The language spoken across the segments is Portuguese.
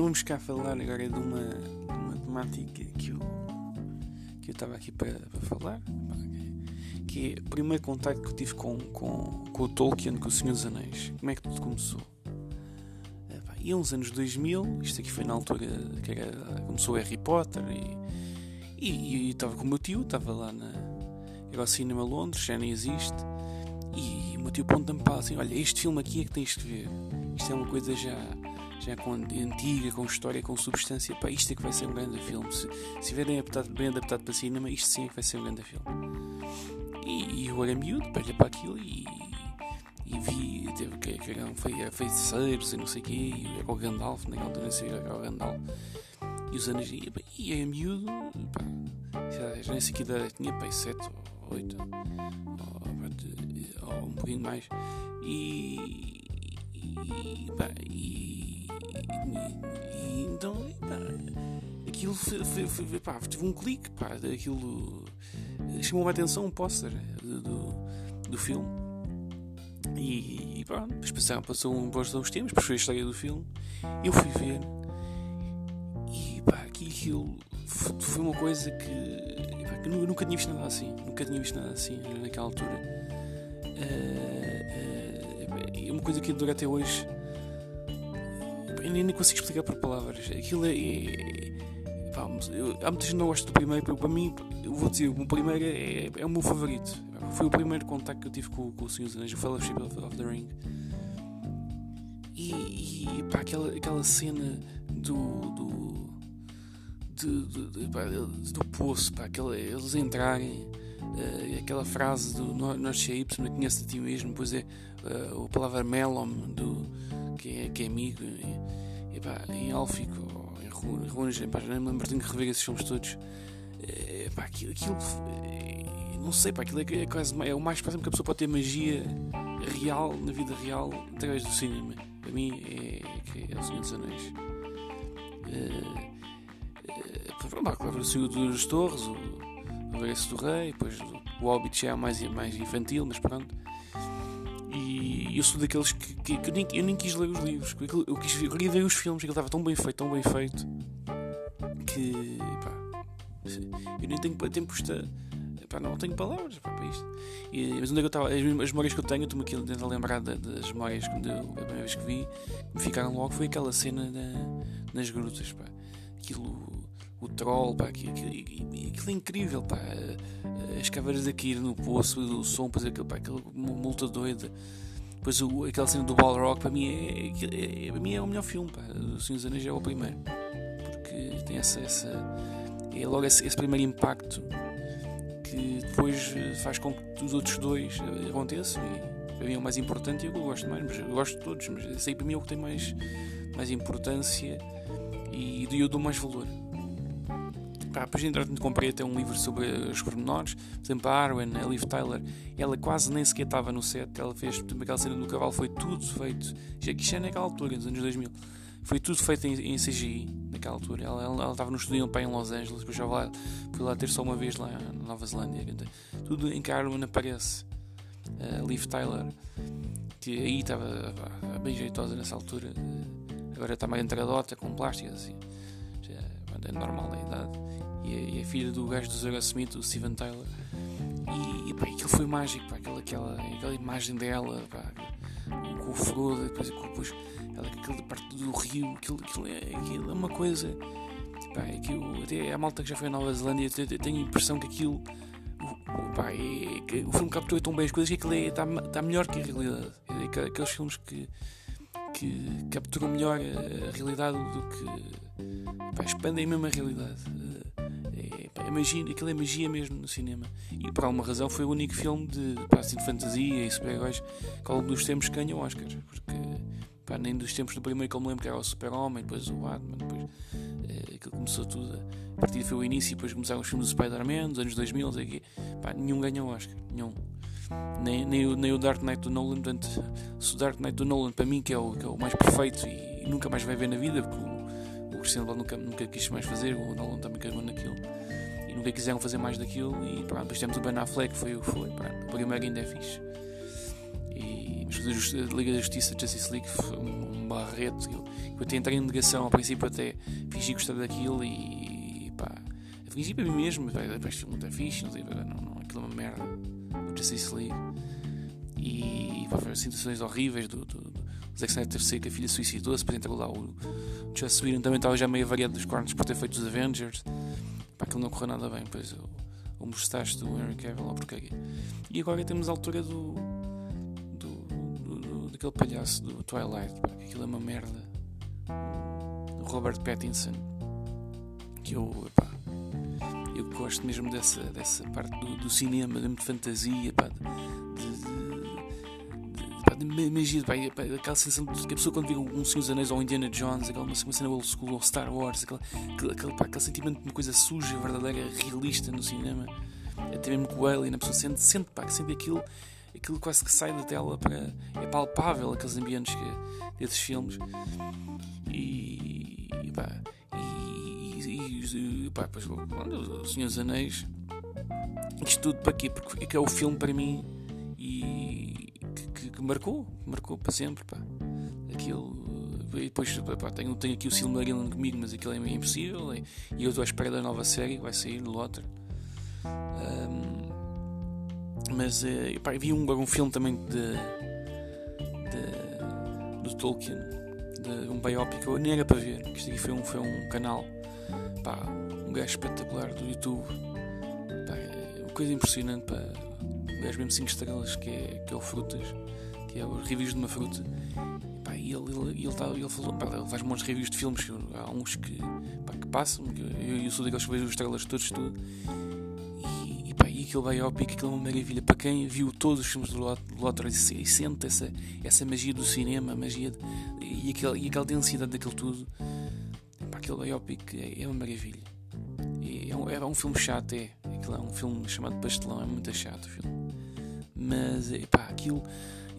Então vamos cá falar agora de uma, de uma temática que eu que eu estava aqui para, para falar, que é o primeiro contacto que eu tive com, com, com o Tolkien, com o Senhor dos Anéis. Como é que tudo começou? E uns anos 2000, isto aqui foi na altura que era, começou Harry Potter e, e, estava com o meu tio, estava lá na. Era ao Cinema Londres, já nem existe. E o meu tio ponta-me para assim: olha, este filme aqui é que tens de ver. Isto é uma coisa já já com antiga, com história, com substância, pá, isto é que vai ser um grande filme. Se, se bem adaptado, bem adaptado para cinema, isto sim é que vai ser um grande filme. E, e eu era miúdo, olhei para aquilo e, e vi teve, que, que eram feiticeiros e não sei o quê, e era o Gandalf, naquela altura não sei era o Gandalf. E os anos, e, e era miúdo, pá, já nem sei que idade tinha, pá, 7 ou 8, ou, ou um pouquinho mais. E, e, pá, e e, então, pá, aquilo foi, foi, foi, pá, tive um clique, pá, aquilo chamou-me a atenção um póster do, do, filme. E, e pronto, depois passaram, passou um póster uns tempos, depois foi a história do filme. Eu fui ver e pá, aquilo foi uma coisa que, pá, eu nunca tinha visto nada assim. Nunca tinha visto nada assim naquela altura. Uh, é uma coisa que dura até hoje eu nem consigo explicar por palavras. Aquilo é. é pá, eu, há muita gente que não gosta do primeiro, para mim, eu vou dizer, o primeiro é, é o meu favorito. Foi o primeiro contacto que eu tive com, com o Senhor dos Anéis, o Fellowship of, of the Ring. E, e pá, aquela, aquela cena do. do de, pá, do poço, pá, aquela, eles entrarem, uh, aquela frase do Nós shapes, me conhece de ti mesmo, depois é uh, a palavra melon, do, que, é, que é amigo. E, e pá, em Álfico, em Runas, pá, já me lembro, tenho que rever esses filmes todos. É, pá, aquilo, aquilo é, não sei, pá, aquilo é, é, quase, é o mais próximo que a pessoa pode ter magia real, na vida real, através do cinema. Para mim é, é, o Senhor dos Anéis. É, pá, claro, o Senhor dos Torres, o, o Regresso do Rei, depois o Hobbit já é mais, mais infantil, mas pronto. E eu sou daqueles que, que, que eu, nem, eu, nem, quis ler os livros, eu, quis, eu queria ver os filmes, aquilo estava tão bem feito, tão bem feito, que pá, eu nem tenho tempo para. Pá, não tenho palavras pá, para isto. E, mas onde é que eu estava? As, as, memórias que eu tenho, estou-me aqui a lembrar das memórias que eu, a primeira vez que vi, me ficaram logo, foi aquela cena na, nas grutas. Pá. Aquilo o troll, pá, aquilo, aquilo, aquilo é incrível, pá, as caveiras a cair no poço, o som, depois aquele, pá, aquela multa doida. Depois o, aquela cena do Balrog, para mim é, é, é, para mim é o melhor filme, pá. O Senhor dos Anéis é o primeiro. Porque tem essa. essa é logo esse, esse, primeiro impacto que depois faz com que os outros dois aconteçam. E para mim é o mais importante e eu gosto mais, mas eu gosto de todos, mas esse aí para mim é o que tem mais, mais importância e eu dou mais valor. Pá, depois entretanto comprei até um livro sobre os pormenores. Por exemplo, a Arwen, a Liv Tyler, ela quase nem sequer estava no set. Ela fez, por aquela cena do cavalo, foi tudo feito. Já que já é naquela altura, nos anos 2000. Foi tudo feito em, em CGI, naquela altura. Ela, estava no estúdio em Los Angeles, depois já lá, fui lá ter só uma vez lá na Nova Zelândia. Tudo em que a Arwen aparece. A Liv Tyler, que aí estava bem jeitosa nessa altura. Agora está mais entradota com plásticas assim. Já é normal a idade e a, e a filha do gajo do Zero Smith, o Steven Tyler. E, e pá, aquilo foi mágico, pá, aquela, aquela, aquela imagem dela, pá, com o Frodo, depois, depois ela, aquela parte do rio, aquilo, aquilo, é, aquilo é uma coisa. Pá, aquilo, até a malta que já foi à Nova Zelândia, eu tenho a impressão que aquilo. Pá, é, que o filme capturou tão bem as coisas que aquilo está é, tá melhor que a realidade. É aqueles filmes que, que capturam melhor a, realidade do que. Pá, expandem mesmo a realidade é magia, aquilo é magia mesmo no cinema. E por alguma razão foi o único filme de, pá, assim, de fantasia e super-heróis que ao longo dos tempos ganhou Oscars. Porque pá, nem dos tempos do primeiro que eu me lembro que era o Super-Homem, depois o Batman, depois é, aquilo começou tudo. A partir foi o início, depois começaram os filmes do Spider-Man, dos anos 2000, aqui, pá, nenhum ganhou Oscar. Nenhum. Nem, nem, o, nem o Dark Knight do Nolan, portanto, se o Dark Knight do Nolan para mim que é o, que é o mais perfeito e, e nunca mais vai ver na vida, porque o, Cristiano nunca, nunca quis mais fazer, o Nolan também cagou naquilo e nunca quiseram fazer mais daquilo e pronto, depois temos o Ben Affleck, foi o que foi, pronto, o primeiro ainda é fixe. E, mas a Liga da Justiça, Justice League, foi um, Barreto. Eu, eu até entrei em negação, ao princípio até fingi gostar daquilo e pá, fingi para mim mesmo, pá, este filme está fixe, não sei, não, não, aquilo é uma merda, o Justice League. E pá, foram situações horríveis do, do, do Zack Snyder ter saído que a filha suicidou-se, depois entrou lá o Joss Whedon também estava já meio variado dos cornos por ter feito os Avengers. Pá, aquilo não correu nada bem, pois o, o mustache do Henry Cavill, lá porcaria. E agora temos a altura do, daquele palhaço do Twilight, pá, aquilo é uma merda. O Robert Pattinson, que eu, pá, eu gosto mesmo dessa, dessa parte do, do cinema, de fantasia, pá, magia, pá, aquela sensação de que a pessoa quando vê um Senhor dos Anéis ou Indiana Jones, aquela uma, cena old school ou Star Wars, aquele, aquele, pá, aquele sentimento de uma coisa suja, verdadeira, realista no cinema, até mesmo com o Alien, a pessoa sente, sente, pá, que sente aquilo aquilo quase que sai da tela para. é palpável aqueles ambientes que, desses filmes. E. e pá. E, pá, pois, o Senhor dos Anéis. Isto tudo para quê? Porque é o filme para mim e que, que, marcou, marcou para sempre. Pá. Aquilo. E depois pá, tenho, tenho aqui o Silmarillion comigo, mas aquilo é impossível. E, e eu estou à espera da nova série vai sair do Lotter. Um, mas uh, pá, vi um, um filme também de, de, do Tolkien, de um biopic, eu nem era para ver, que isto aqui foi um, foi um canal, pá, um gajo espetacular do YouTube, pá, é uma coisa impressionante, pá, um gajo mesmo 5 estrelas, que é, que é o Frutas, que é os reviews de uma fruta. Pá, e ele, ele, ele, tá, ele, falou, pá, ele faz de reviews de filmes, há uns que, pá, que passam, eu, eu sou daqueles que vejo as estrelas todos, tudo aquele biopic, aquilo é uma maravilha. Para quem viu todos os filmes do Lothar e sente essa, essa magia do cinema, magia de, e, aquela, e aquela densidade daquilo tudo, pá, aquele biopic é, é uma maravilha. É, é, um, é um filme chato, é. Aquilo é um filme chamado Pastelão, é muito chato o filme. Mas, pá, aquilo.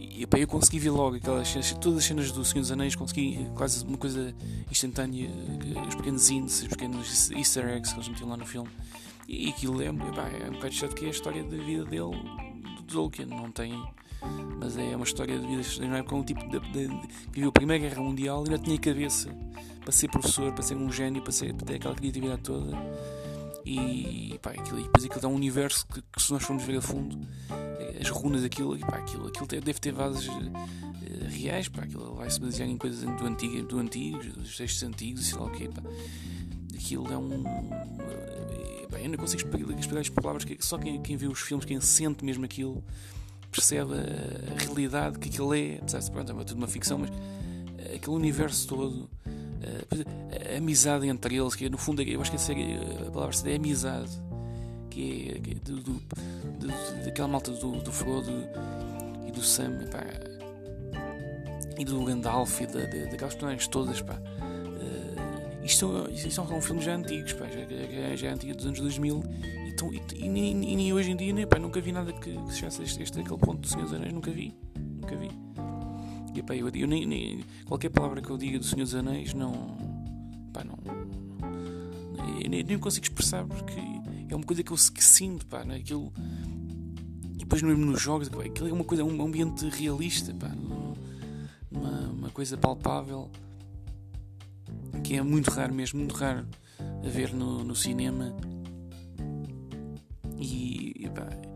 E, pá, eu consegui ver logo aquelas cenas, todas as cenas do Senhor dos Anéis, consegui quase uma coisa instantânea, os pequenos índices, os pequenos easter eggs que eles metiam lá no filme. E aquilo é, pá, é um bocado chato que é a história da vida dele, do Tolkien, não tem. Mas é uma história de vida extraordinária com um tipo de, de, de, viveu a Primeira Guerra Mundial e ainda tinha cabeça para ser professor, para ser um gênio, para, ser, para ter aquela criatividade toda. E pá, aquilo, e depois aquilo dá um universo que, que, se nós formos ver a fundo, as runas daquilo, e pá, aquilo, aquilo deve ter vases uh, reais, pá, aquilo vai se basear em coisas do antigo, do antigo dos textos antigos, sei lá o quê, pá. Aquilo é um bem, eu não consigo explicar as palavras que só quem, quem vê os filmes, quem sente mesmo aquilo, percebe a, realidade que aquilo é, apesar de pronto, é tudo uma ficção, mas uh, aquele universo todo, a amizade entre eles, que no fundo eu acho que a, a palavra é amizade, que é, é do, do, do, daquela malta do, do Frodo e do Sam, pá, e do Gandalf e da, daquelas personagens todas, pá isto, isto são filmes já antigos, pá, já, já, já é antigo dos anos 2000 e, tão, e, e, e, nem hoje em dia nem, pá, nunca vi nada que, que chegasse a este, este aquele ponto do Senhor dos Anéis, nunca vi, nunca vi. E, pá, eu, eu nem, nem, qualquer palavra que eu diga do Senhor dos Anéis não, pá, não, eu nem, nem consigo expressar porque é uma coisa que eu que sinto, pá, né? aquilo, e depois mesmo nos jogos, pá, aquilo é uma coisa, um ambiente realista, pá, uma, uma coisa palpável que é muito raro mesmo, muito raro a ver no, no cinema. E, pá, o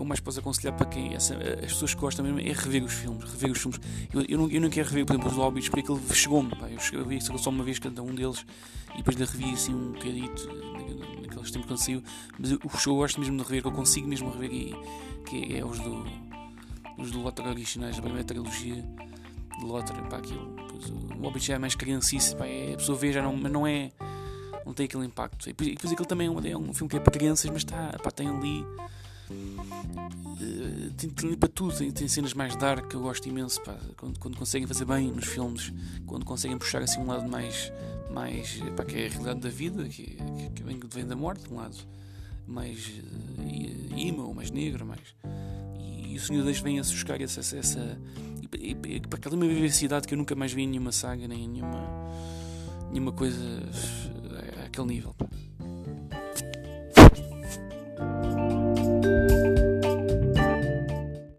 que eu mais posso aconselhar para quem essa, as pessoas que gostam mesmo é rever os filmes. Rever os filmes. Eu, eu, não, eu não quero rever, por exemplo, os Hobbits, porque ele chegou-me. Eu vi só uma vez cada um deles e depois ainda revi assim um bocadito naqueles tempos quando saiu. Mas o show eu gosto mesmo de rever, que eu consigo mesmo rever, e, que é os do, os do Lothar originais, da primeira trilogia de Lothar, pá, aquilo. O Hobbit já é mais criancice, pá, é, a pessoa vê já não, não é. Não tem aquele impacto. E depois aquilo também é um, é um filme que é para crianças, mas está, tem ali. Tem para tudo, tem, tem, cenas mais dark que eu gosto imenso, pá, quando, quando conseguem fazer bem nos filmes, quando conseguem puxar assim um lado mais, mais pá, que é a realidade da vida, que, que, vem, vem da morte, um lado mais uh, emo, mais negro, mais. E, e o Senhor Deus vem a buscar essa, essa, e, e, para aquela uma vivacidade que eu nunca mais vi em nenhuma saga, nem em nenhuma, nenhuma coisa àquele nível. Pá.